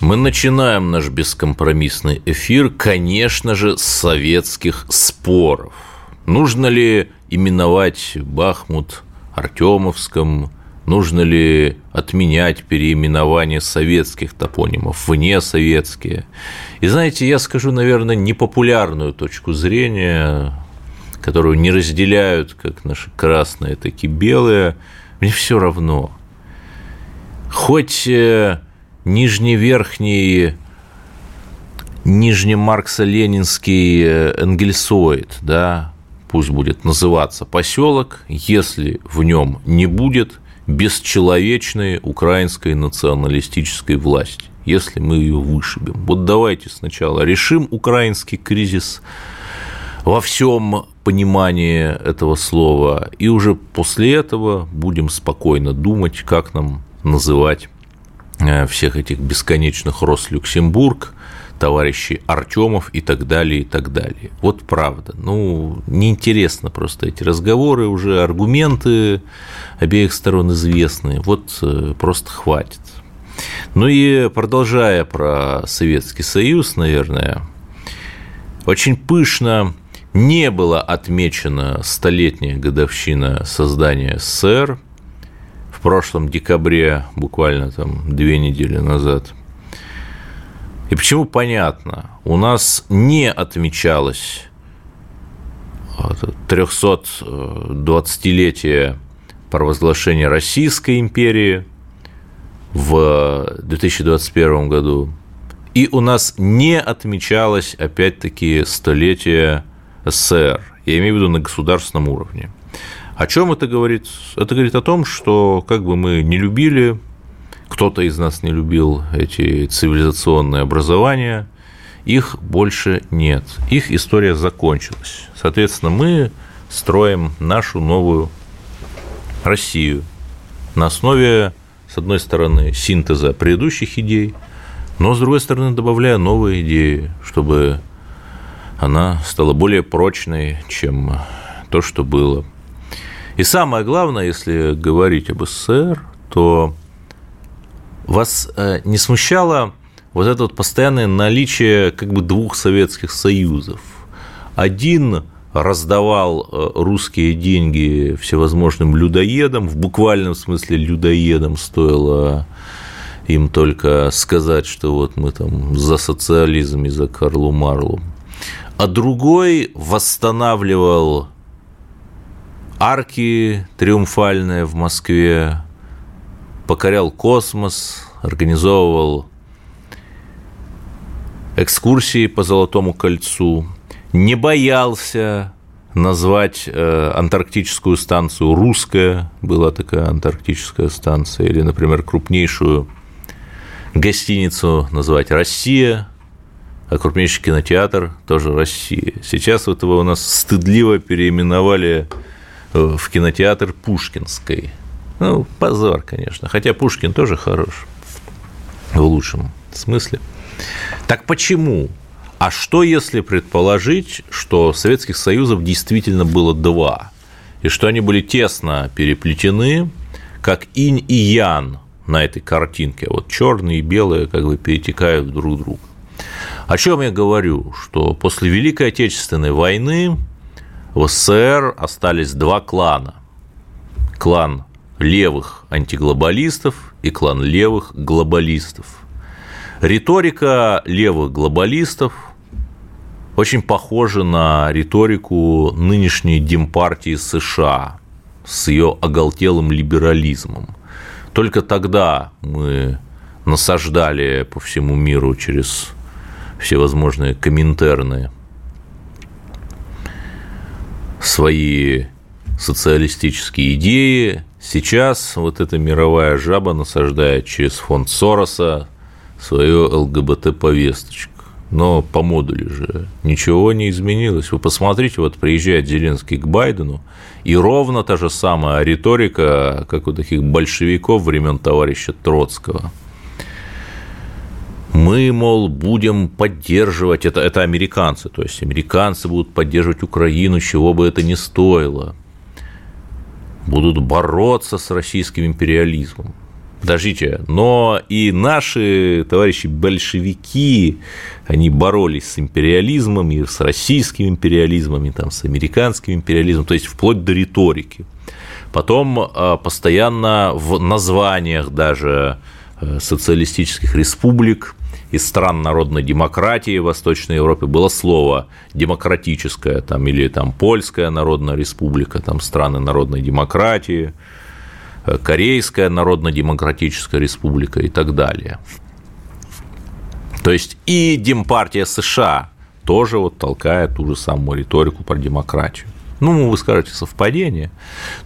Мы начинаем наш бескомпромиссный эфир, конечно же, с советских споров. Нужно ли именовать Бахмут Артемовском, нужно ли отменять переименование советских топонимов вне советские. И знаете, я скажу, наверное, непопулярную точку зрения, которую не разделяют как наши красные, так и белые, мне все равно. Хоть э, нижневерхний нижнемарксо-ленинский э, энгельсоид, да, пусть будет называться поселок, если в нем не будет бесчеловечной украинской националистической власти, если мы ее вышибем. Вот давайте сначала решим украинский кризис во всем понимании этого слова, и уже после этого будем спокойно думать, как нам называть всех этих бесконечных Рос-Люксембург, товарищей Артемов и так далее, и так далее. Вот правда. Ну, неинтересно просто эти разговоры, уже аргументы обеих сторон известны. Вот э, просто хватит. Ну и продолжая про Советский Союз, наверное, очень пышно не была отмечена столетняя годовщина создания СССР – в прошлом декабре, буквально там две недели назад. И почему понятно? У нас не отмечалось 320-летие провозглашения Российской империи в 2021 году. И у нас не отмечалось, опять-таки, столетие СССР. Я имею в виду на государственном уровне. О чем это говорит? Это говорит о том, что как бы мы не любили, кто-то из нас не любил эти цивилизационные образования, их больше нет. Их история закончилась. Соответственно, мы строим нашу новую Россию на основе, с одной стороны, синтеза предыдущих идей, но, с другой стороны, добавляя новые идеи, чтобы она стала более прочной, чем то, что было. И самое главное, если говорить об СССР, то вас э, не смущало вот это вот постоянное наличие как бы двух советских союзов. Один раздавал э, русские деньги всевозможным людоедам, в буквальном смысле людоедам стоило им только сказать, что вот мы там за социализм и за Карлу Марлу. А другой восстанавливал арки триумфальные в Москве, покорял космос, организовывал экскурсии по Золотому кольцу, не боялся назвать э, антарктическую станцию. Русская, была такая антарктическая станция, или, например, крупнейшую гостиницу назвать. Россия, а крупнейший кинотеатр тоже Россия. Сейчас вот его у нас стыдливо переименовали в кинотеатр Пушкинской. Ну, позор, конечно. Хотя Пушкин тоже хорош в лучшем смысле. Так почему? А что, если предположить, что Советских Союзов действительно было два, и что они были тесно переплетены, как инь и ян на этой картинке, вот черные и белые как бы перетекают друг друга. О чем я говорю? Что после Великой Отечественной войны в СССР остались два клана. Клан левых антиглобалистов и клан левых глобалистов. Риторика левых глобалистов очень похожа на риторику нынешней Демпартии США с ее оголтелым либерализмом. Только тогда мы насаждали по всему миру через всевозможные комментарные свои социалистические идеи. Сейчас вот эта мировая жаба насаждает через фонд Сороса свою ЛГБТ-повесточку. но по модулю же ничего не изменилось. Вы посмотрите, вот приезжает Зеленский к Байдену, и ровно та же самая риторика, как у таких большевиков времен товарища Троцкого. Мы, мол, будем поддерживать, это, это американцы, то есть американцы будут поддерживать Украину, чего бы это ни стоило. Будут бороться с российским империализмом. Подождите, но и наши товарищи большевики, они боролись с империализмом, и с российским империализмом, и там, с американским империализмом, то есть вплоть до риторики. Потом а, постоянно в названиях даже э, социалистических республик из стран народной демократии в Восточной Европе было слово демократическое, там, или там польская народная республика, там страны народной демократии, Э, Корейская Народно-Демократическая Республика и так далее. То есть и Демпартия США тоже вот толкает ту же самую риторику про демократию. Ну, вы скажете, совпадение.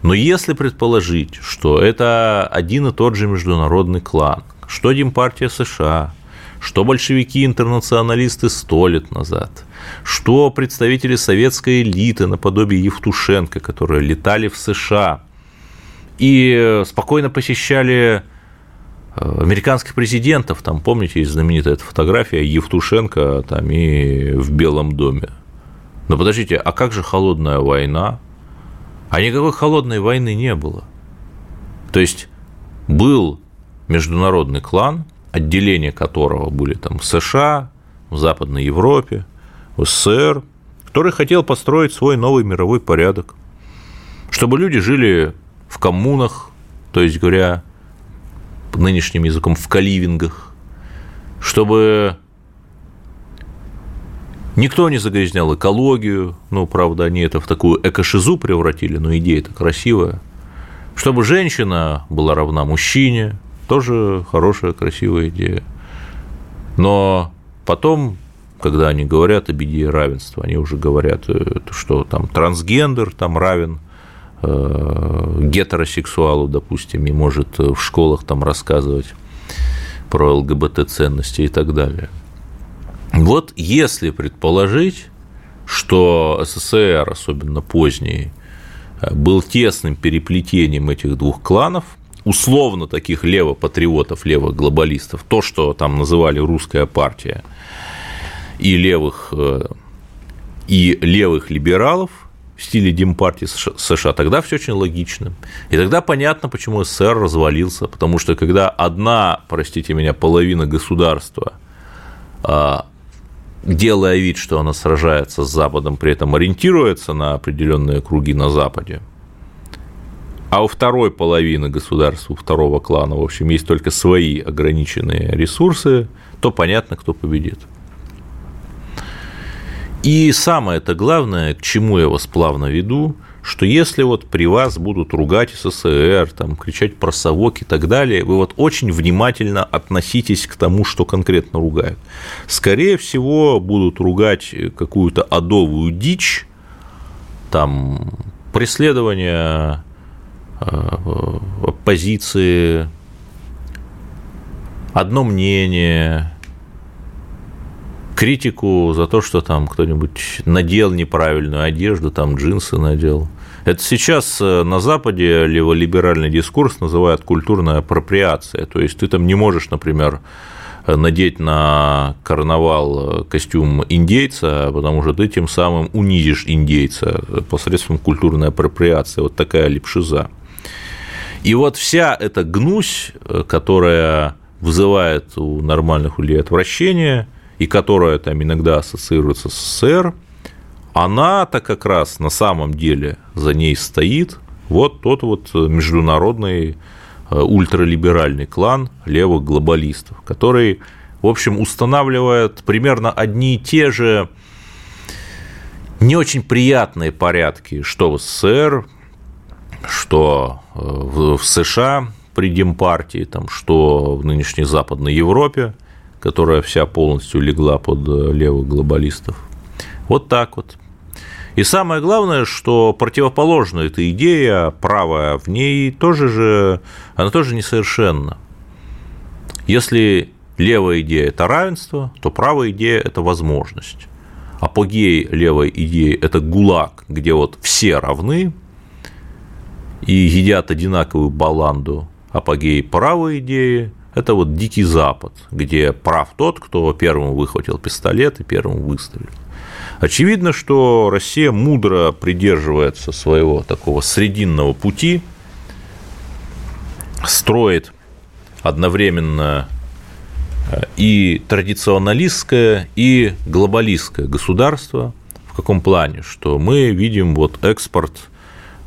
Но если предположить, что это один и тот же международный клан, что Демпартия США, что большевики-интернационалисты сто лет назад, что представители советской элиты наподобие Евтушенко, которые летали в США – и спокойно посещали э, американских президентов, там, помните, есть знаменитая эта фотография Евтушенко там и в Белом доме. Но подождите, а как же холодная война? А никакой холодной войны не было. То есть был международный клан, отделения которого были там в США, в Западной Европе, в СССР, который хотел построить свой новый мировой порядок, чтобы люди жили в коммунах, то есть говоря нынешним языком, в каливингах, чтобы никто не загрязнял экологию, ну, правда, они это в такую экошизу превратили, но идея-то красивая, чтобы женщина была равна мужчине, тоже хорошая, красивая идея. Но потом, когда они говорят об идее равенства, они уже говорят, э, что там трансгендер там равен Э, гетеросексуалу, допустим, и может в школах там рассказывать про ЛГБТ-ценности и так далее. Вот если предположить, что СССР, особенно поздний, был тесным переплетением этих двух кланов, условно таких левопатриотов, левоглобалистов, то, что там называли русская партия, и левых, э, и левых либералов, в стиле Демпартии США, тогда все очень логично. И тогда понятно, почему СССР развалился, потому что когда одна, простите меня, половина государства, а, делая вид, что она сражается с Западом, при этом ориентируется на определенные круги на Западе, а у второй половины государства, у второго клана, в общем, есть только свои ограниченные ресурсы, то понятно, кто победит. И самое это главное, к чему я вас плавно веду, что если вот при вас будут ругать СССР, там, кричать про совок и так далее, вы вот очень внимательно относитесь к тому, что конкретно ругают. Скорее всего, будут ругать какую-то адовую дичь, там, преследование э, оппозиции, одно мнение, критику за то, что там кто-нибудь надел неправильную одежду, там джинсы надел. Это сейчас э, на Западе леволиберальный дискурс называют культурная апроприация. То есть ты там не можешь, например, надеть на карнавал э, костюм индейца, потому что ты тем самым унизишь индейца посредством культурной апроприации. Вот такая липшиза. И вот вся эта гнусь, э, которая вызывает у нормальных людей отвращение, и которая там иногда ассоциируется с СССР, она-то как раз на самом деле за ней стоит вот тот вот международный э, ультралиберальный клан левых глобалистов, который, в общем, устанавливает примерно одни и те же не очень приятные порядки, что в СССР, что э, в США при Демпартии, там, что в нынешней Западной Европе, которая вся полностью легла под э, левых глобалистов. Вот так вот. И самое главное, что противоположна эта идея, правая в ней тоже же, она тоже несовершенна. Если левая идея – это равенство, то правая идея – это возможность. Апогей левой идеи – это гулаг, где вот все равны и едят одинаковую баланду. Апогей правой идеи – это вот дикий запад, где прав тот, кто первым выхватил пистолет и первым выстрелил. Очевидно, что Россия мудро придерживается своего такого срединного пути, строит одновременно э, и традиционалистское, и глобалистское государство. В каком плане? Что мы видим вот экспорт,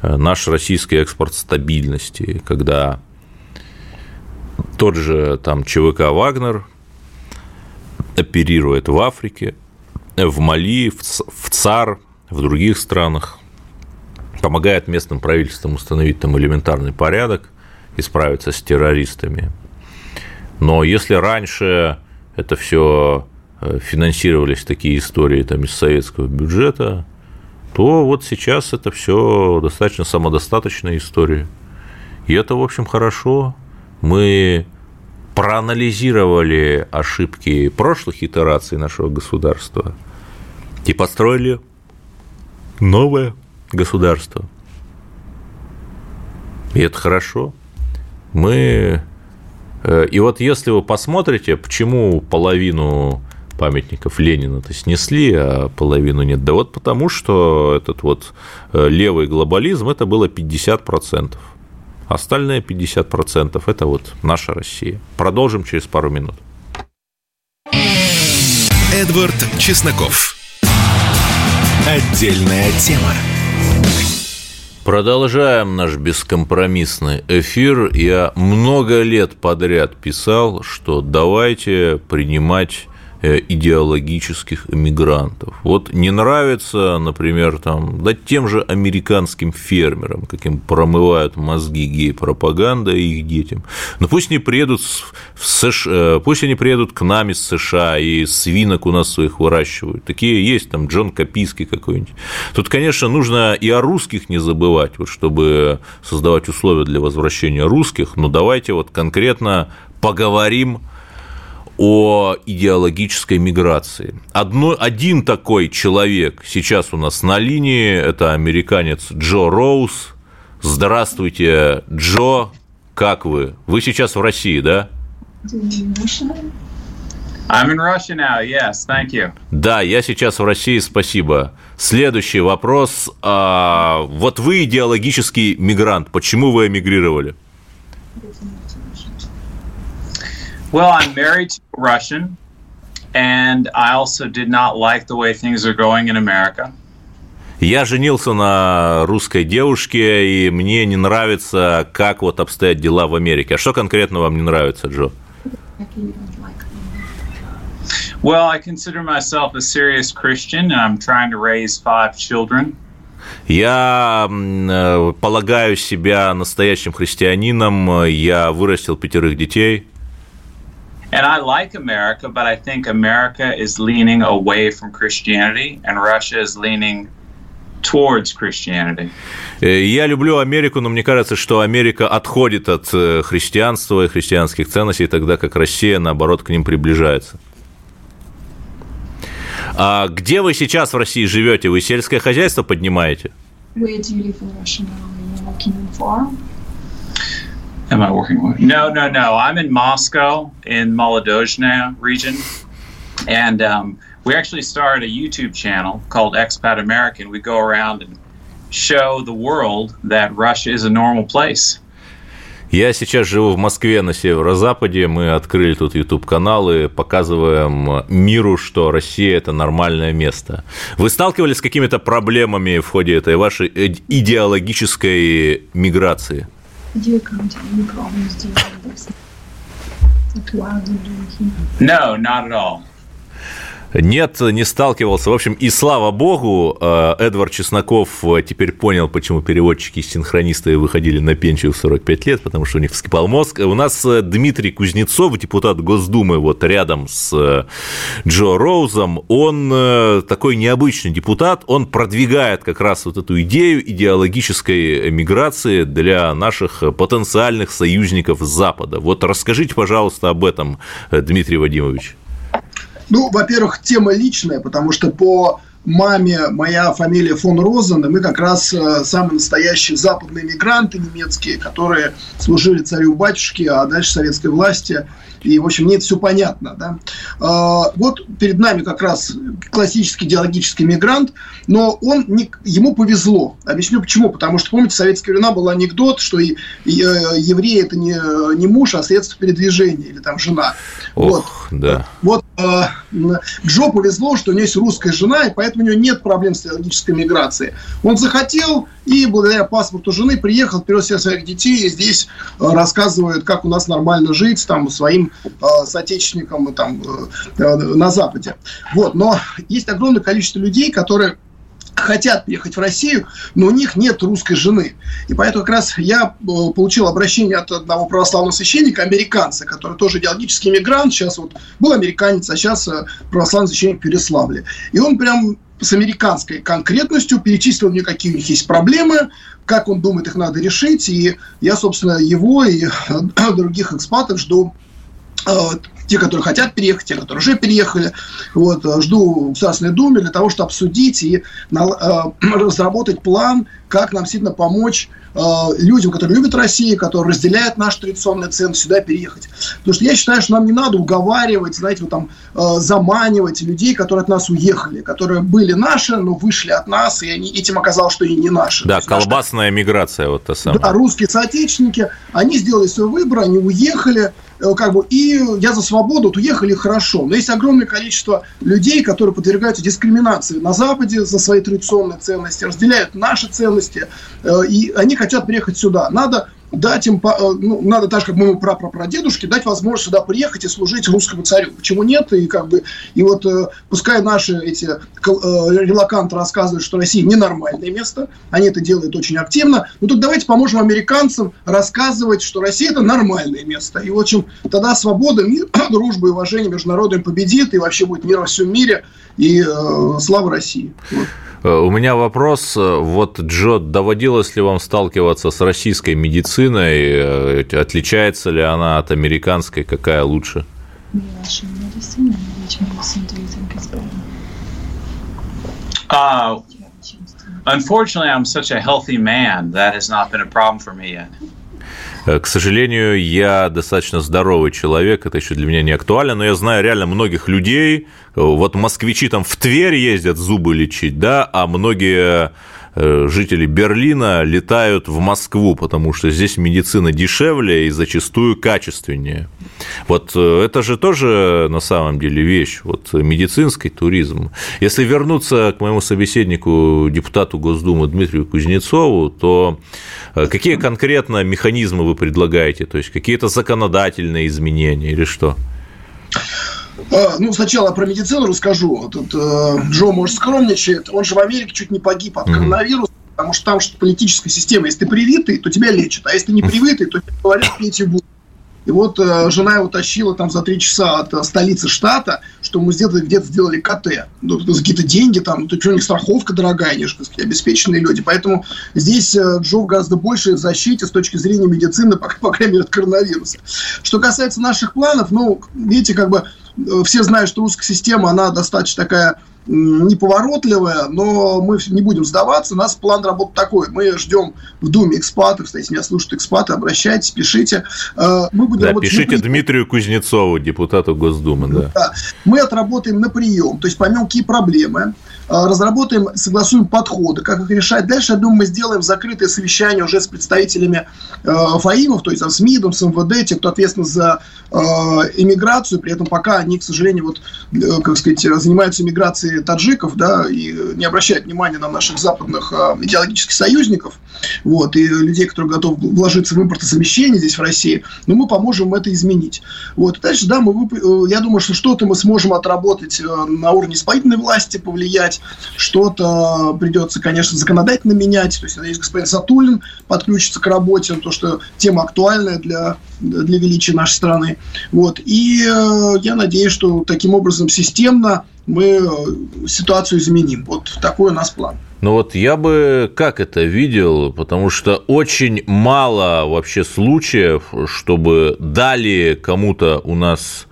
наш российский экспорт стабильности, когда тот же там ЧВК «Вагнер» оперирует в Африке, в Мали, в ЦАР, в других странах, помогает местным правительствам установить там элементарный порядок и справиться с террористами. Но если раньше это все э, финансировались такие истории там, из советского бюджета, то вот сейчас это все достаточно самодостаточная история. И это, в общем, хорошо. Мы проанализировали ошибки прошлых итераций нашего государства и построили новое государство. И это хорошо. Мы Э, и вот если вы посмотрите, почему половину памятников Ленина-то снесли, а половину нет, да вот потому, что этот вот э, левый глобализм – это было 50%. Остальные 50% – это вот наша Россия. Продолжим через пару минут. Эдвард Чесноков. Отдельная тема. Продолжаем наш бескомпромиссный эфир. Я много лет подряд писал, что давайте принимать идеологических иммигрантов. Вот не нравится, например, там, да тем же американским фермерам, каким промывают мозги гей-пропаганда их детям. Но пусть они приедут в США, э, пусть они приедут к нам из США и свинок у нас своих выращивают. Такие есть, там Джон Копийский какой-нибудь. Тут, конечно, нужно и о русских не забывать, вот, чтобы создавать условия для возвращения русских, но давайте вот конкретно поговорим о идеологической миграции. Одно, один такой человек сейчас у нас на линии, это американец Джо Роуз. Здравствуйте, Джо, как вы? Вы сейчас в России, да? I'm in Russia now, yes, thank you. Да, я сейчас в России, спасибо. Следующий вопрос. А, вот вы идеологический мигрант, почему вы эмигрировали? Well, I'm married to a Russian, and I also did not like the way things are going in America. Я женился на русской девушке, и мне не нравится, как вот обстоят дела в Америке. А что конкретно вам не нравится, Джо? Well, I consider myself a serious Christian, and I'm trying to raise five children. Я э, полагаю себя настоящим христианином. Я вырастил пятерых детей. And I like America, but I think America is leaning away from Christianity, and Russia is leaning towards Christianity. Э, я люблю Америку, но мне кажется, что Америка отходит от э, христианства и христианских ценностей, тогда как Россия, наоборот, к ним приближается. А где вы сейчас в России живете? Вы сельское хозяйство поднимаете? Where do you live in Russia now? Are you working in farm? Am I working with? No, no, no. I'm in Moscow in Molodozhny region, and um, we actually started a YouTube channel called Expat American. We go around and show the world that Russia is a normal place. Я сейчас живу в Москве на северо-западе. Мы открыли тут YouTube-канал и показываем миру, что Россия – это нормальное место. Вы сталкивались с какими-то проблемами в ходе этой вашей идеологической миграции? You encounter any problems doing this? Are doing here? No, not at all. Нет, не сталкивался. В общем, и слава богу, э, Эдвард Чесноков э, теперь понял, почему переводчики и синхронисты выходили на пенсию в 45 лет, потому что у них вскипал мозг. У нас э, Дмитрий Кузнецов, депутат Госдумы, вот рядом с Джо Роузом, он такой необычный депутат, он продвигает как раз вот эту идею идеологической миграции для наших потенциальных союзников Запада. Вот расскажите, пожалуйста, об этом, Дмитрий Вадимович. Ну, во-первых, тема личная, потому что по маме моя фамилия фон Розен, и мы как раз э, самые настоящие западные мигранты немецкие, которые служили царю-батюшке, а дальше советской власти и, в общем, мне это все понятно. Да? А, вот перед нами как раз классический идеологический мигрант, но он не, ему повезло. Объясню почему. Потому что, помните, в советские времена был анекдот, что и, и, э, еврей – это не, не муж, а средство передвижения или там жена. Ох, вот. да. Вот э, Джо повезло, что у него есть русская жена, и поэтому у него нет проблем с идеологической миграцией. Он захотел, и благодаря паспорту жены приехал, привез всех своих детей, и здесь э, рассказывает, как у нас нормально жить, там, своим э, соотечественникам там, э, э, на Западе. Вот. Но есть огромное количество людей, которые хотят приехать в Россию, но у них нет русской жены. И поэтому как раз я э, получил обращение от одного православного священника, американца, который тоже идеологический мигрант, сейчас вот был американец, а сейчас э, православный священник в Переславле. И он прям с американской конкретностью перечислил мне, какие у них есть проблемы, как он думает, их надо решить. И я, собственно, его и других экспатов жду э, те, которые хотят переехать, те, которые уже переехали. Вот, э, жду в Государственной Думе для того, чтобы обсудить и э, разработать план, как нам сильно помочь э, людям, которые любят Россию, которые разделяют наши традиционные ценности, сюда переехать. Потому что я считаю, что нам не надо уговаривать, знаете, вот там э, заманивать людей, которые от нас уехали, которые были наши, но вышли от нас, и они, этим оказалось, что и не наши. Да, колбасная наши, миграция вот та самая. Да, русские соотечественники, они сделали свой выбор, они уехали, Э, как бы, и я за свободу, вот уехали хорошо. Но есть огромное количество людей, которые подвергаются дискриминации на Западе за свои традиционные ценности, разделяют наши ценности, э, и они хотят приехать сюда. Надо дать им, э, ну, надо так же, как моему прапрапрадедушке, дать возможность сюда приехать и служить русскому царю. Почему нет? И как бы, и вот э, пускай наши эти э, релаканты рассказывают, что Россия ненормальное место, они это делают очень активно, ну тут давайте поможем американцам рассказывать, что Россия это нормальное место. И, в общем, тогда свобода, мир, дружба и уважение между народами победит, и вообще будет мир во всем мире, и э, слава России. Вот. Э, у меня вопрос. Вот, Джо, доводилось ли вам сталкиваться с российской медициной? Э, отличается ли она от американской? Какая лучше? Uh, unfortunately, I'm such a healthy man. That has not been a problem for me yet. Э, к сожалению, я достаточно здоровый человек, это еще для меня не актуально, но я знаю реально многих людей, вот москвичи там в Тверь ездят зубы лечить, да, а многие Э, жители Берлина летают в Москву, потому что здесь медицина дешевле и зачастую качественнее. Вот э, это же тоже на самом деле вещь, вот медицинский туризм. Если вернуться к моему собеседнику, депутату Госдумы Дмитрию Кузнецову, то э, какие конкретно механизмы вы предлагаете? То есть какие-то законодательные изменения или что? А, ну, сначала про медицину расскажу. Тут э, Джо, может, скромничает. Он же в Америке чуть не погиб от коронавируса, потому что там что политическая система. Если ты привитый, то тебя лечат, а если ты не привитый, то тебе говорят, пейте воду. И вот э, жена его тащила там за три часа от э, столицы штата, что мы где-то где сделали КТ. Ну, за какие-то деньги там, ну, что у них страховка дорогая, они же сказать, обеспеченные люди. Поэтому здесь э, Джо в гораздо большей защите с точки зрения медицины, по, по крайней мере, от коронавируса. Что касается наших планов, ну, видите, как бы э, все знают, что русская система, она достаточно такая неповоротливая, но мы не будем сдаваться. У нас план работы такой. Мы ждем в Думе экспатов. Кстати, меня слушают экспаты, обращайтесь, пишите. Э, мы будем да, пишите на... Дмитрию Кузнецову, депутату Госдумы. Да. Да. Мы отработаем на прием, то есть поймем, какие проблемы, разработаем, согласуем подходы, как их решать. Дальше, я думаю, мы сделаем закрытое совещание уже с представителями ФАИМов, то есть там, с МИДом, с МВД, те, кто ответственен за иммиграцию, при этом пока они, к сожалению, вот, как сказать, занимаются иммиграцией таджиков, да, и не обращают внимания на наших западных идеологических союзников, вот, и людей, которые готовы вложиться в импортозамещение здесь, в России, но мы поможем это изменить. Вот, дальше, да, мы, я думаю, что что-то мы сможем отработать на уровне исполнительной власти, повлиять, что-то придется, конечно, законодательно менять, то есть, надеюсь, господин Сатулин подключится к работе, то, что тема актуальная для, для величия нашей страны. Вот. И э, я надеюсь, что таким образом системно мы э, ситуацию изменим. Вот такой у нас план. Ну вот я бы как это видел, потому что очень мало вообще случаев, чтобы дали кому-то у нас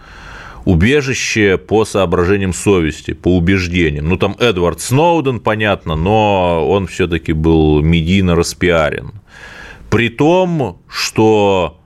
убежище по соображениям совести, по убеждениям. Ну, там Эдвард Сноуден, понятно, но он все-таки был медийно распиарен. При том, что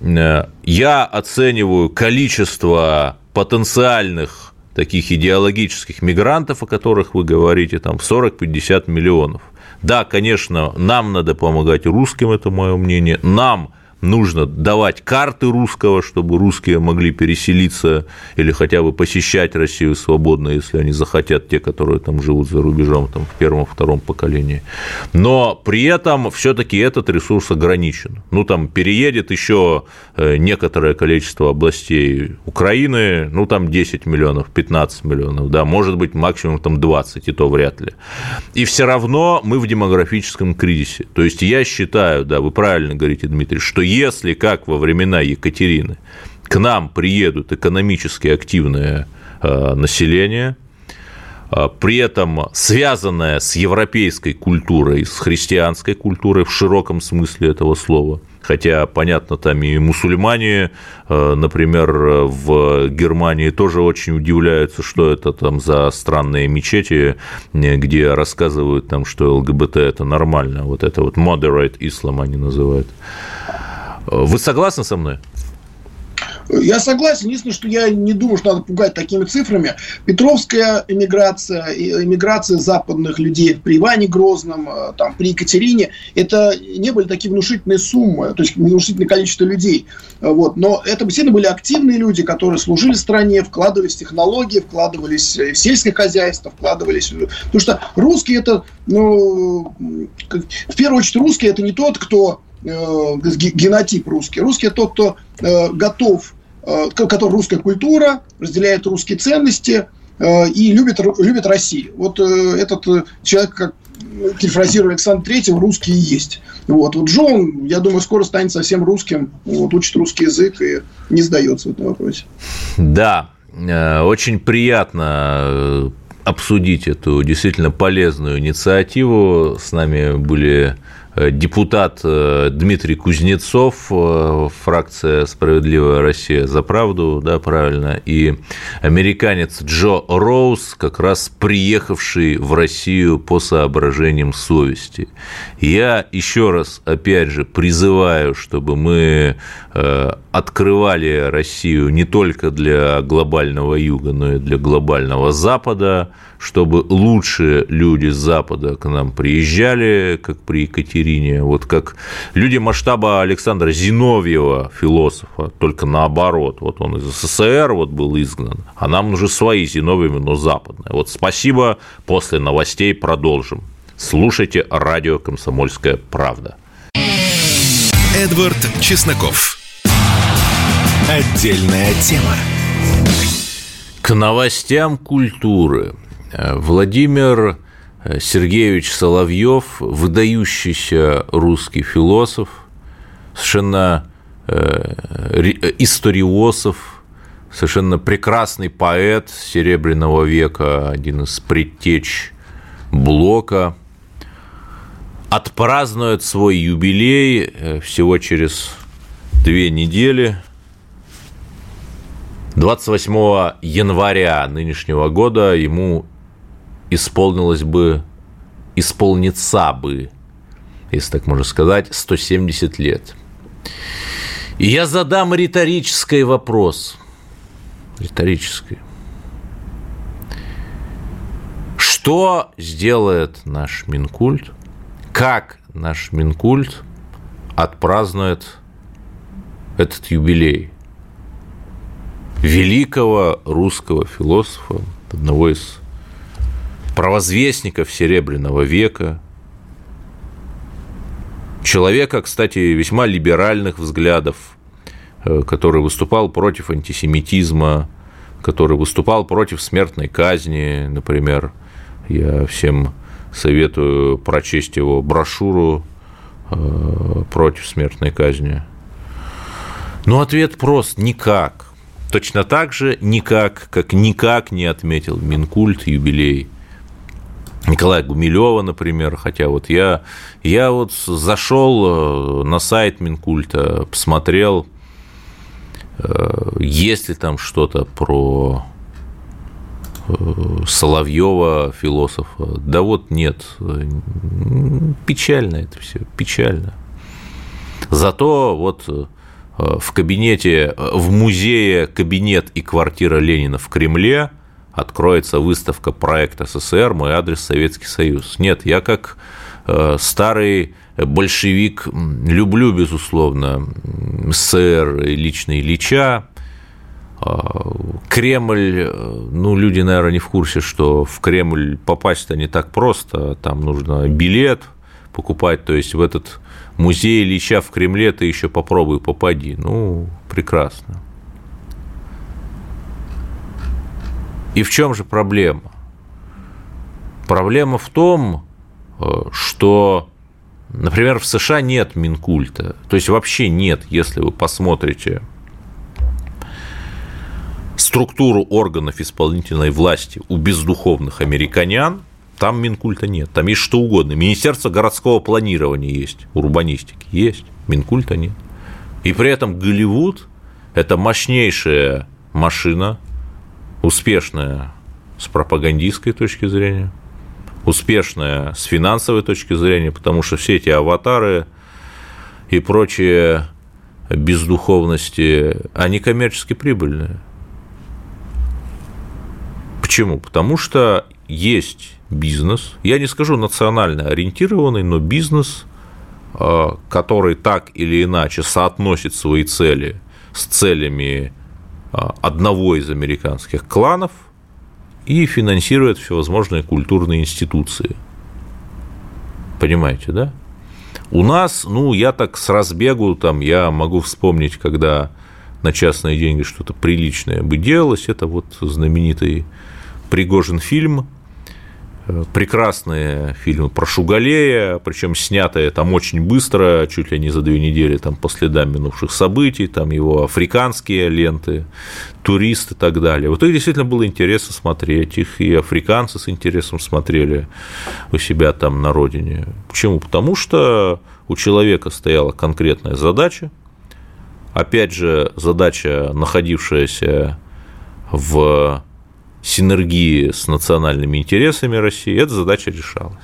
э, я оцениваю количество потенциальных таких идеологических мигрантов, о которых вы говорите, там в 40-50 миллионов. Да, конечно, нам надо помогать русским, это мое мнение, нам – нужно давать карты русского, чтобы русские могли переселиться или хотя бы посещать Россию свободно, если они захотят, те, которые там живут за рубежом, там, в первом-втором поколении. Но при этом все-таки этот ресурс ограничен. Ну, там переедет еще э, некоторое количество областей Украины, ну, там 10 миллионов, 15 миллионов, да, может быть, максимум там 20, и то вряд ли. И все равно мы в демографическом кризисе. То есть я считаю, да, вы правильно говорите, Дмитрий, что если, как во времена Екатерины, к нам приедут экономически активное э, население, э, при этом связанное с европейской культурой, с христианской культурой в широком смысле этого слова. Хотя, понятно, там и мусульмане, э, например, в Германии тоже очень удивляются, что это там за странные мечети, где рассказывают там, что ЛГБТ это нормально. Вот это вот moderate Islam они называют. Вы согласны со мной? Я согласен. Единственное, что я не думаю, что надо пугать такими цифрами. Петровская эмиграция, эмиграция западных людей при Иване Грозном, э, там, при Екатерине, это не были такие внушительные суммы, то есть внушительное количество людей. Вот. Но это действительно были активные люди, которые служили стране, вкладывались в технологии, вкладывались в сельское хозяйство, вкладывались... Потому что русские это, ну, в первую очередь русские это не тот, кто э, генотип русский. Русский тот, кто э, готов, э, который русская культура, разделяет русские ценности э, и любит, любит Россию. Вот э, этот э, человек, как перефразируя Александр Третьего, русский и есть. Вот. вот Джон, я думаю, скоро станет совсем русским, вот, учит русский язык и не сдается в этом вопросе. Да, э, очень приятно э, обсудить эту действительно полезную инициативу. С нами были Э, депутат э, Дмитрий Кузнецов, э, фракция «Справедливая Россия за правду», да, правильно, и американец Джо Роуз, как раз приехавший в Россию по соображениям совести. Я еще раз, опять же, призываю, чтобы мы открывали Россию не только для глобального юга, но и для глобального запада, чтобы лучшие люди с Запада к нам приезжали, как при Екатерине, вот как люди масштаба Александра Зиновьева, философа, только наоборот. Вот он из СССР вот был изгнан, а нам уже свои Зиновьевы, но западные. Вот спасибо, после новостей продолжим. Слушайте радио «Комсомольская правда». Эдвард Чесноков. Отдельная тема. К новостям культуры. Владимир э, Сергеевич Соловьев, выдающийся русский философ, совершенно э, историосов, совершенно прекрасный поэт Серебряного века, один из предтеч Блока, отпразднует свой юбилей э, всего через две недели – 28 января нынешнего года. Ему исполнилось бы, исполнится бы, если так можно сказать, 170 лет. И я задам риторический вопрос. Риторический. Что сделает наш Минкульт? Как наш Минкульт отпразднует этот юбилей великого русского философа, одного из провозвестников Серебряного века, человека, кстати, весьма либеральных взглядов, э, который выступал против антисемитизма, который выступал против смертной казни, например. Я всем советую прочесть его брошюру э, против смертной казни. Но ответ прост – никак. Точно так же никак, как никак не отметил Минкульт юбилей Николая Гумилева, например, хотя вот я, я вот зашел э, на сайт Минкульта, посмотрел, э, есть ли там что-то про э, Соловьева, философа. Да вот нет. Печально это все, печально. Зато вот в кабинете, в музее кабинет и квартира Ленина в Кремле – откроется выставка «Проект СССР. Мой адрес Советский Союз». Нет, я как э, старый большевик люблю, безусловно, СССР и лично Ильича. А, Кремль, э, ну, люди, наверное, не в курсе, что в Кремль попасть-то не так просто, там нужно билет покупать, то есть в этот музей Ильича в Кремле ты еще попробуй попади. Ну, прекрасно. И в чем же проблема? Проблема в том, э, что, например, в США нет Минкульта. То есть вообще нет, если вы посмотрите структуру органов исполнительной власти у бездуховных американян, там Минкульта нет. Там есть что угодно. Министерство городского планирования есть, урбанистики есть, Минкульта нет. И при этом Голливуд – это мощнейшая машина успешная с пропагандистской точки зрения, успешная с финансовой точки зрения, потому что все эти аватары и прочие бездуховности, они коммерчески прибыльные. Почему? Потому что есть бизнес, я не скажу национально ориентированный, но бизнес, а, который так или иначе соотносит свои цели с целями одного из американских кланов и финансирует всевозможные культурные институции. Понимаете, да? У нас, ну, я так с разбегу, там, я могу вспомнить, когда на частные деньги что-то приличное бы делалось, это вот знаменитый Пригожин фильм прекрасные фильмы про Шугалея, причем снятые там очень быстро, чуть ли не за две недели, там по следам минувших событий, там его африканские ленты, турист и так далее. Вот их действительно было интересно смотреть, их и африканцы с интересом смотрели у себя там на родине. Почему? Потому что у человека стояла конкретная задача, опять же, задача, находившаяся в синергии с национальными интересами России, эта задача решалась.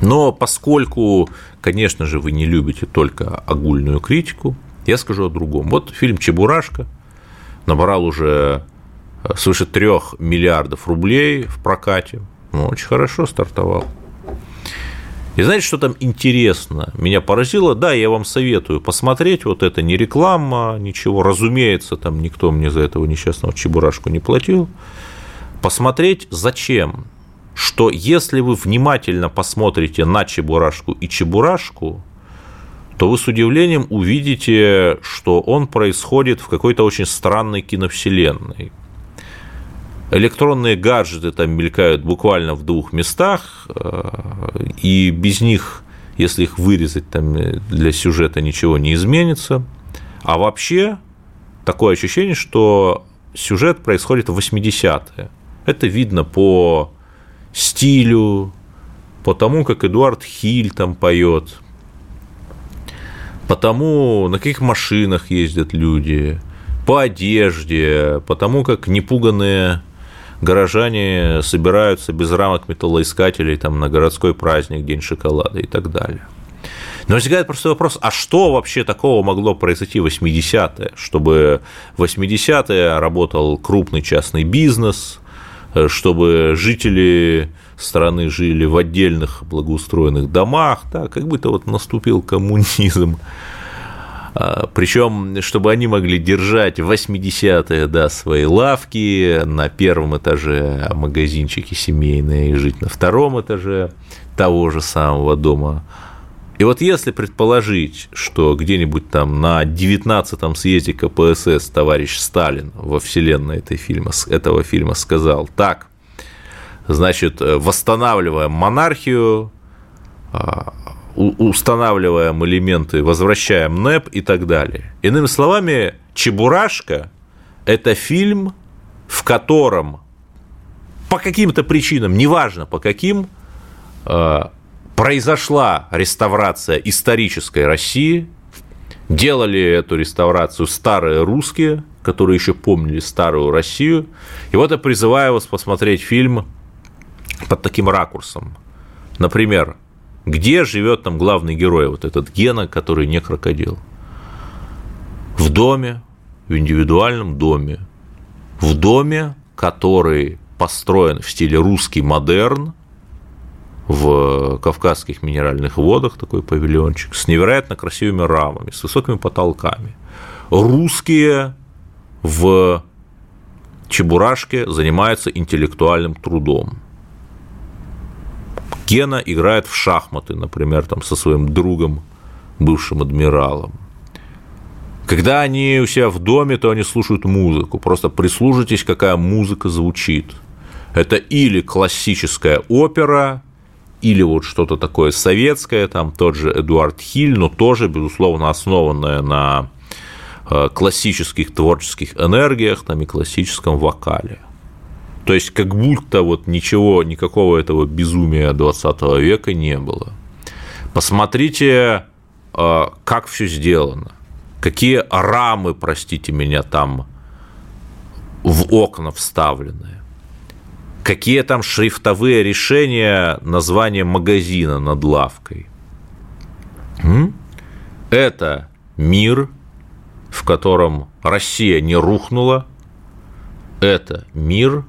Но поскольку, конечно же, вы не любите только огульную критику, я скажу о другом. Вот фильм «Чебурашка» набрал уже э, свыше трех миллиардов рублей в прокате. Ну, очень хорошо стартовал. И знаете, что там интересно? Меня поразило, да, я вам советую посмотреть, вот это не реклама, ничего, разумеется, там никто мне за этого несчастного чебурашку не платил. Посмотреть зачем? Что если вы внимательно посмотрите на чебурашку и чебурашку, то вы с удивлением увидите, что он происходит в какой-то очень странной киновселенной электронные гаджеты там мелькают буквально в двух местах, э, и без них, если их вырезать, там для сюжета ничего не изменится. А вообще такое ощущение, что сюжет происходит в 80-е. Это видно по стилю, по тому, как Эдуард Хиль там поет, по тому, на каких машинах ездят люди, по одежде, по тому, как непуганные горожане собираются без рамок металлоискателей там, на городской праздник, День шоколада и так далее. Но возникает простой вопрос, а что вообще такого могло произойти в 80-е, чтобы в 80-е работал крупный частный бизнес, э, чтобы жители страны жили в отдельных благоустроенных домах, да, как будто вот наступил коммунизм. А, Причем, чтобы они могли держать в 80-е да, свои лавки на первом этаже, магазинчики семейные, и жить на втором этаже того же самого дома. И вот если предположить, что где-нибудь там на 19-м съезде КПСС товарищ Сталин во вселенной этой фильма, этого фильма сказал, так, значит, восстанавливаем монархию, а, устанавливаем элементы, возвращаем НЭП и так далее. Иными словами, «Чебурашка» – это фильм, в котором по каким-то причинам, неважно по каким, а, произошла реставрация исторической России, делали эту реставрацию старые русские, которые еще помнили старую Россию. И вот я призываю вас посмотреть фильм под таким ракурсом. Например, где живет там главный герой, вот этот Гена, который не крокодил? В доме, в индивидуальном доме, в доме, который построен в стиле русский модерн, в Кавказских минеральных водах, такой павильончик, с невероятно красивыми рамами, с высокими потолками. Русские в Чебурашке занимаются интеллектуальным трудом. Гена играет в шахматы, например, там, со своим другом, бывшим адмиралом. Когда они у себя в доме, то они слушают музыку. Просто прислушайтесь, какая музыка звучит. Это или классическая опера, или вот что-то такое советское, там тот же Эдуард Хиль, но тоже, безусловно, основанное на э, классических творческих энергиях там, и классическом вокале. То есть как будто вот ничего, никакого этого безумия 20 века не было. Посмотрите, э, как все сделано, какие рамы, простите меня, там в окна вставлены какие там шрифтовые решения названия магазина над лавкой. Это мир, в котором Россия не рухнула, это мир,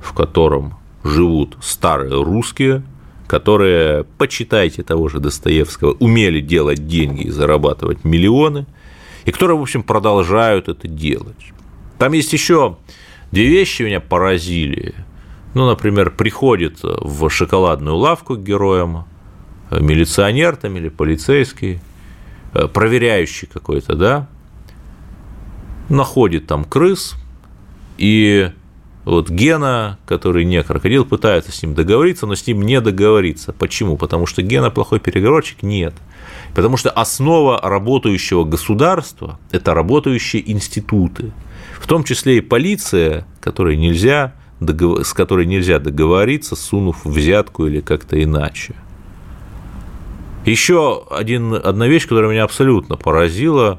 в котором живут старые русские, которые, почитайте того же Достоевского, умели делать деньги и зарабатывать миллионы, и которые, в общем, продолжают это делать. Там есть еще две вещи меня поразили – ну, например, приходит в шоколадную лавку к героям э, милиционер там или полицейский, э, проверяющий какой-то, да, находит там крыс, и вот Гена, который не крокодил, пытается с ним договориться, но с ним не договориться. Почему? Потому что Гена плохой переговорщик? Нет. Потому что основа работающего государства – это работающие институты, в том числе и полиция, которой нельзя с которой нельзя договориться, сунув взятку или как-то иначе. Еще один, одна вещь, которая меня абсолютно поразила,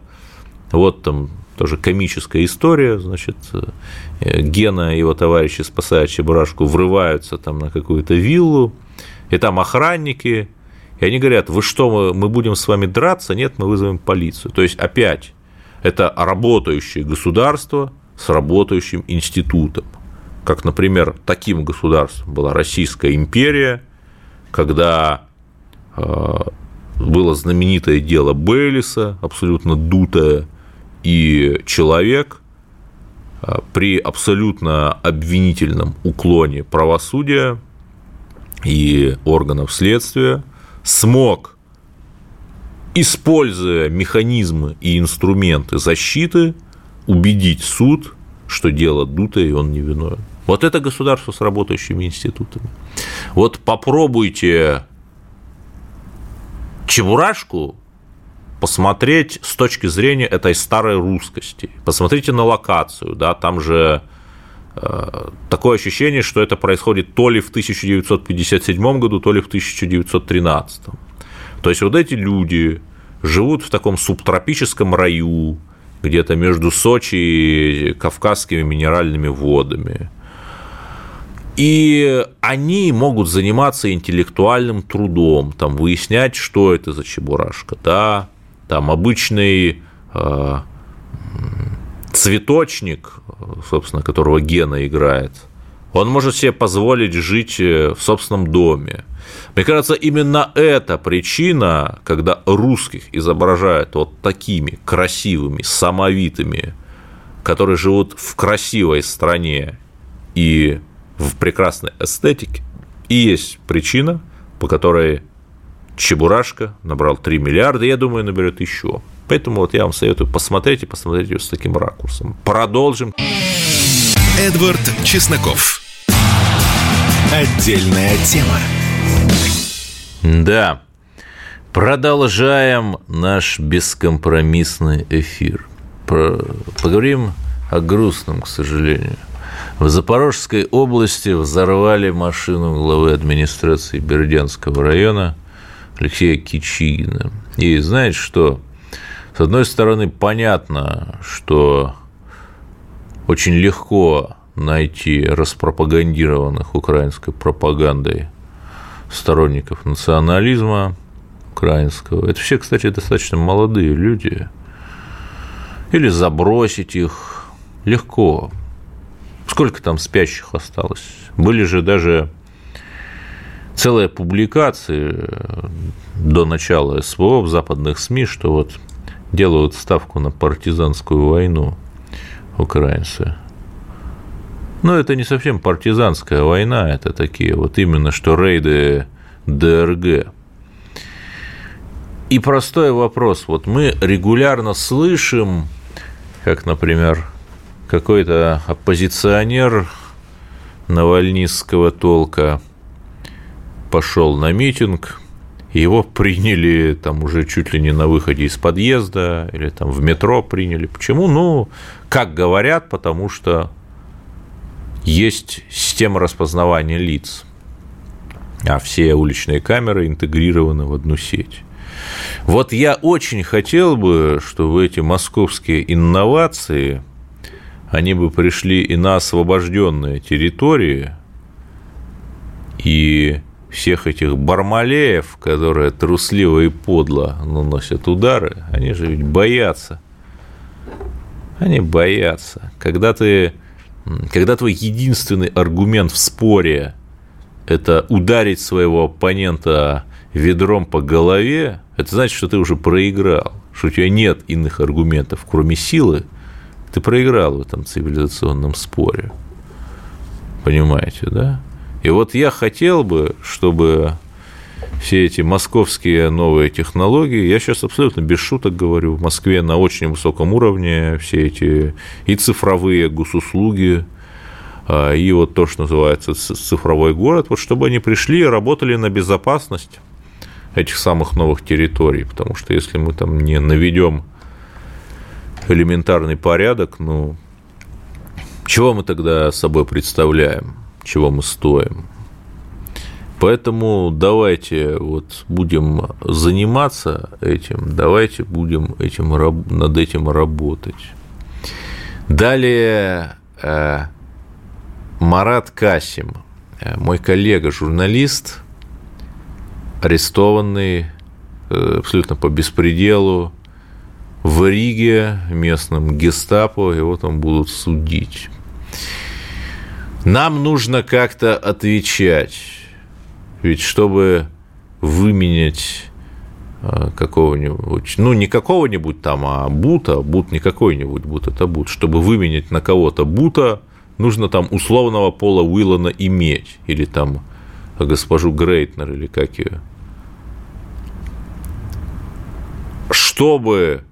вот там тоже комическая история, значит, э, Гена и его товарищи, спасая Чебурашку, врываются там на какую-то виллу, и там охранники, и они говорят, вы что, мы, мы будем с вами драться? Нет, мы вызовем полицию. То есть, опять, это работающее государство с работающим институтом как, например, таким государством была Российская империя, когда э, было знаменитое дело Бейлиса, абсолютно дутое, и человек э, при абсолютно обвинительном уклоне правосудия и органов следствия смог, используя механизмы и инструменты защиты, убедить суд, что дело дутое, и он не виновен. Вот это государство с работающими институтами. Вот попробуйте Чебурашку посмотреть с точки зрения этой старой русскости. Посмотрите на локацию, да, там же э, такое ощущение, что это происходит то ли в 1957 году, то ли в 1913. То есть вот эти люди живут в таком субтропическом раю, где-то между Сочи и Кавказскими минеральными водами. И они могут заниматься интеллектуальным трудом, там, выяснять, что это за чебурашка, да, там обычный э, цветочник, собственно, которого Гена играет, Он может себе позволить жить э, в собственном доме. Мне кажется, именно эта причина, когда русских изображают вот такими красивыми, самовитыми, которые живут в красивой стране и в прекрасной эстетике, и есть причина, по которой Чебурашка набрал 3 миллиарда, я думаю, наберет еще. Поэтому вот я вам советую посмотреть и посмотреть ее с таким ракурсом. Продолжим. Эдвард Чесноков. Отдельная тема. Да. Продолжаем наш бескомпромиссный эфир. Про... Поговорим о грустном, к сожалению. В Запорожской области взорвали машину главы администрации Бердянского района Алексея Кичигина. И знаете что? С одной стороны, понятно, что очень легко найти распропагандированных украинской пропагандой сторонников национализма украинского. Это все, кстати, достаточно молодые люди. Или забросить их легко. Сколько там спящих осталось? Были же даже целые публикации до начала СВО в западных СМИ, что вот делают ставку на партизанскую войну украинцы. Но это не совсем партизанская война, это такие вот именно что рейды ДРГ. И простой вопрос. Вот мы регулярно слышим, как, например, какой-то оппозиционер навальнистского толка пошел на митинг, его приняли там уже чуть ли не на выходе из подъезда или там в метро приняли. Почему? Ну, как говорят, потому что есть система распознавания лиц, а все уличные камеры интегрированы в одну сеть. Вот я очень хотел бы, чтобы эти московские инновации, они бы пришли и на освобожденные территории, и всех этих бармалеев, которые трусливо и подло наносят удары, они же ведь боятся. Они боятся. Когда ты когда твой единственный аргумент в споре – это ударить своего оппонента ведром по голове, это значит, что ты уже проиграл, что у тебя нет иных аргументов, кроме силы, ты проиграл в этом цивилизационном споре. Понимаете, да? И вот я хотел бы, чтобы все эти московские новые технологии, я сейчас абсолютно без шуток говорю, в Москве на очень высоком уровне все эти и цифровые госуслуги, а, и вот то, что называется цифровой город, вот чтобы они пришли и работали на безопасность этих самых новых территорий, потому что если мы там не наведем элементарный порядок, ну, чего мы тогда собой представляем, чего мы стоим? Поэтому давайте вот будем заниматься этим, давайте будем этим, над этим работать. Далее э, Марат Касим, э, мой коллега, журналист, арестованный э, абсолютно по беспределу в Риге, местном гестапо, его там будут судить. Нам нужно как-то отвечать. Ведь чтобы выменять а, какого-нибудь, ну, не какого-нибудь там, а бута, бут не какой-нибудь, бут это бут, чтобы выменять на кого-то бута, нужно там условного пола Уиллана иметь, или там госпожу Грейтнер, или как ее. Чтобы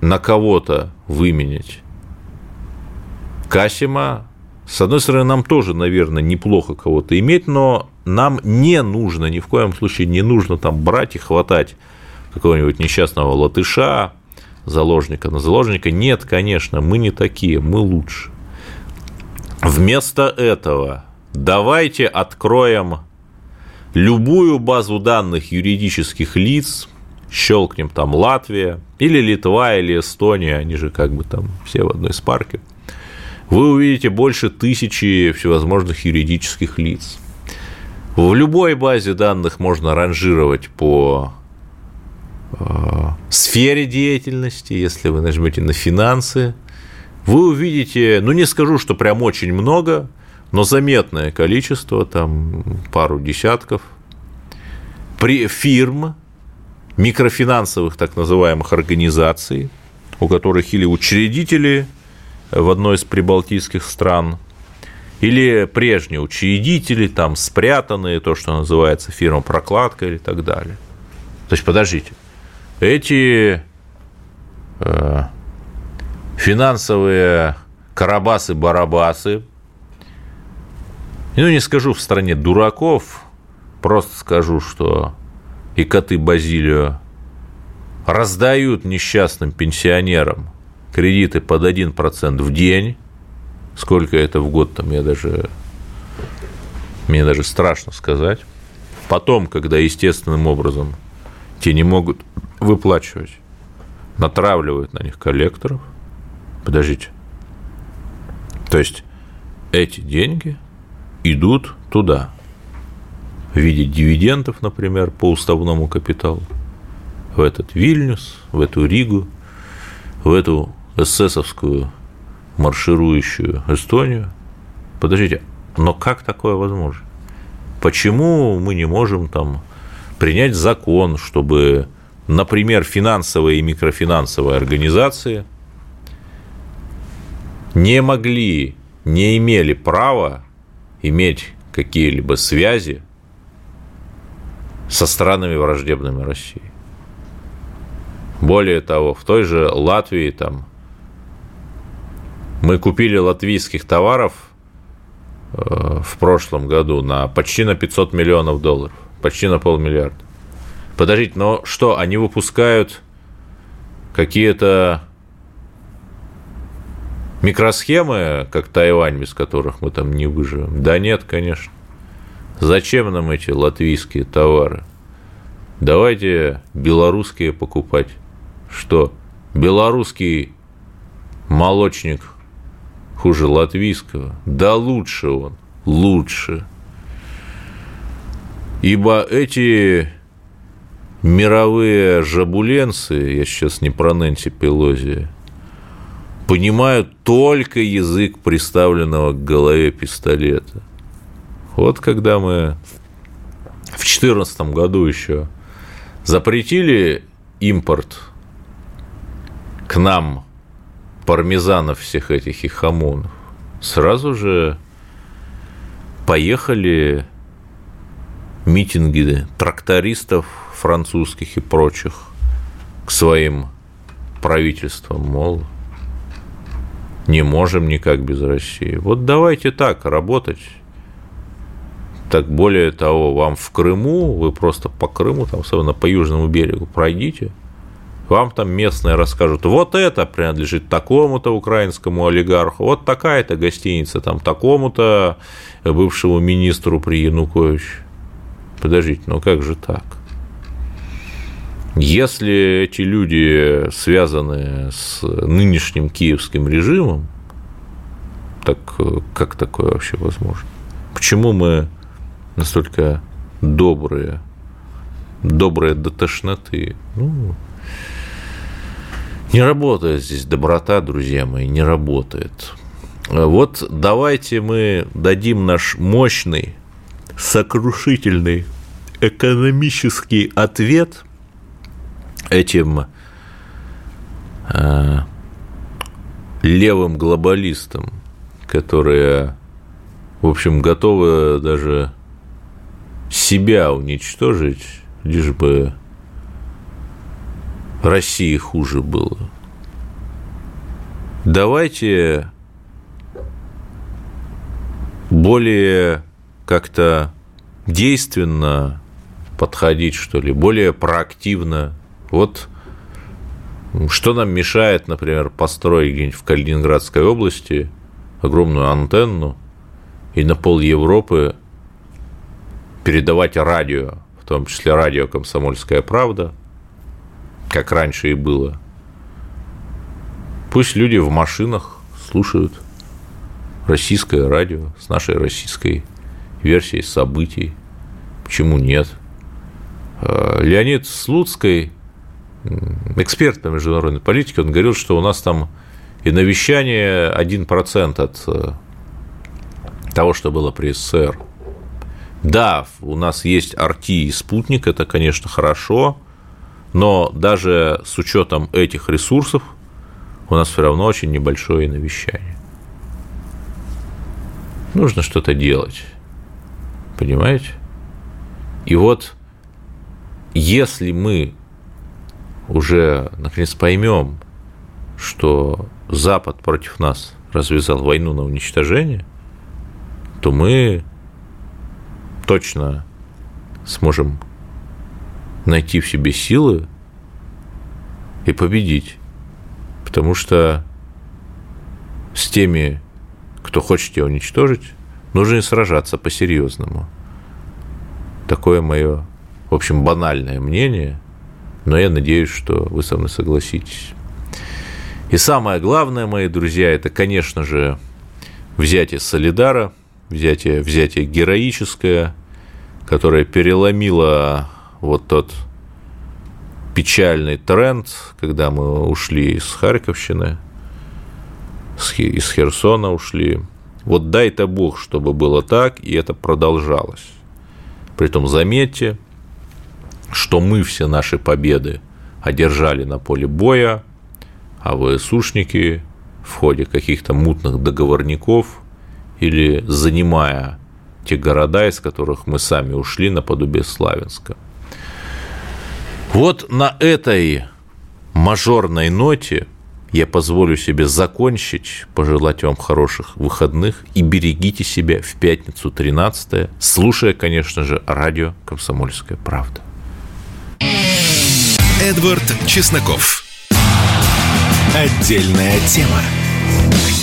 на кого-то выменять. Касима, с одной стороны, нам тоже, наверное, неплохо кого-то иметь, но нам не нужно, ни в коем случае не нужно там брать и хватать какого-нибудь несчастного латыша, заложника на заложника. Нет, конечно, мы не такие, мы лучше. Вместо этого давайте откроем любую базу данных юридических лиц, щелкнем там Латвия или Литва или Эстония, они же как бы там все в одной спарке, вы увидите больше тысячи всевозможных юридических лиц. В любой базе данных можно ранжировать по э, сфере деятельности, если вы нажмете на финансы, вы увидите, ну не скажу, что прям очень много, но заметное количество, там пару десятков при фирм, микрофинансовых так называемых организаций, у которых или учредители в одной из прибалтийских стран, или прежние учредители, там спрятанные, то, что называется фирма прокладка или так далее. То есть, подождите, эти э, финансовые карабасы-барабасы, ну, не скажу в стране дураков, просто скажу, что и коты Базилио раздают несчастным пенсионерам кредиты под 1% в день. Сколько это в год, там я даже... Мне даже страшно сказать. Потом, когда естественным образом те не могут выплачивать, натравливают на них коллекторов. Подождите. То есть эти деньги идут туда в виде дивидендов, например, по уставному капиталу в этот Вильнюс, в эту Ригу, в эту эсэсовскую марширующую Эстонию. Подождите, но как такое возможно? Почему мы не можем там принять закон, чтобы, например, финансовые и микрофинансовые организации не могли, не имели права иметь какие-либо связи со странами враждебными России. Более того, в той же Латвии там мы купили латвийских товаров э, в прошлом году на почти на 500 миллионов долларов, почти на полмиллиарда. Подождите, но что, они выпускают какие-то микросхемы, как Тайвань, без которых мы там не выживем? Да нет, конечно. Зачем нам эти латвийские товары? Давайте белорусские покупать что белорусский молочник хуже латвийского? Да лучше он, лучше. Ибо эти мировые жабуленцы, я сейчас не про Нэнси Пелози, понимают только язык приставленного к голове пистолета. Вот когда мы в 2014 году еще запретили импорт к нам пармезанов всех этих и хамонов, сразу же поехали митинги трактористов французских и прочих к своим правительствам, мол, не можем никак без России. Вот давайте так работать. Так более того, вам в Крыму, вы просто по Крыму, там, особенно по южному берегу пройдите – вам там местные расскажут, вот это принадлежит такому-то украинскому олигарху, вот такая-то гостиница там такому-то бывшему министру при Януковиче. Подождите, ну как же так? Если эти люди связаны с нынешним киевским режимом, так как такое вообще возможно? Почему мы настолько добрые, добрые до тошноты? Ну, не работает здесь доброта, друзья мои, не работает. Вот давайте мы дадим наш мощный, сокрушительный экономический ответ этим э, левым глобалистам, которые, в общем, готовы даже себя уничтожить, лишь бы России хуже было. Давайте более как-то действенно подходить, что ли, более проактивно. Вот что нам мешает, например, построить где-нибудь в Калининградской области огромную антенну и на пол Европы передавать радио, в том числе радио «Комсомольская правда», как раньше и было. Пусть люди в машинах слушают российское радио с нашей российской версией событий. Почему нет? А, Леонид Слуцкий, эксперт по международной политике, он говорил, что у нас там и на вещание 1% от того, что было при СССР. Да, у нас есть Арти и спутник, это, конечно, хорошо, но даже с учетом этих ресурсов у нас все равно очень небольшое навещание. Нужно что-то делать. Понимаете? И вот если мы уже наконец поймем, что Запад против нас развязал войну на уничтожение, то мы точно сможем найти в себе силы и победить. Потому что с теми, кто хочет тебя уничтожить, нужно сражаться по-серьезному. Такое мое, в общем, банальное мнение, но я надеюсь, что вы со мной согласитесь. И самое главное, мои друзья, это, конечно же, взятие Солидара, взятие, взятие героическое, которое переломило вот тот печальный тренд, когда мы ушли из Харьковщины, из Херсона ушли. Вот дай-то Бог, чтобы было так, и это продолжалось. Притом заметьте, что мы все наши победы одержали на поле боя, а ВСУшники в ходе каких-то мутных договорников или занимая те города, из которых мы сами ушли наподобие Славянска. Вот на этой мажорной ноте я позволю себе закончить, пожелать вам хороших выходных и берегите себя в пятницу 13 слушая, конечно же, радио «Комсомольская правда». Эдвард Чесноков. Отдельная тема.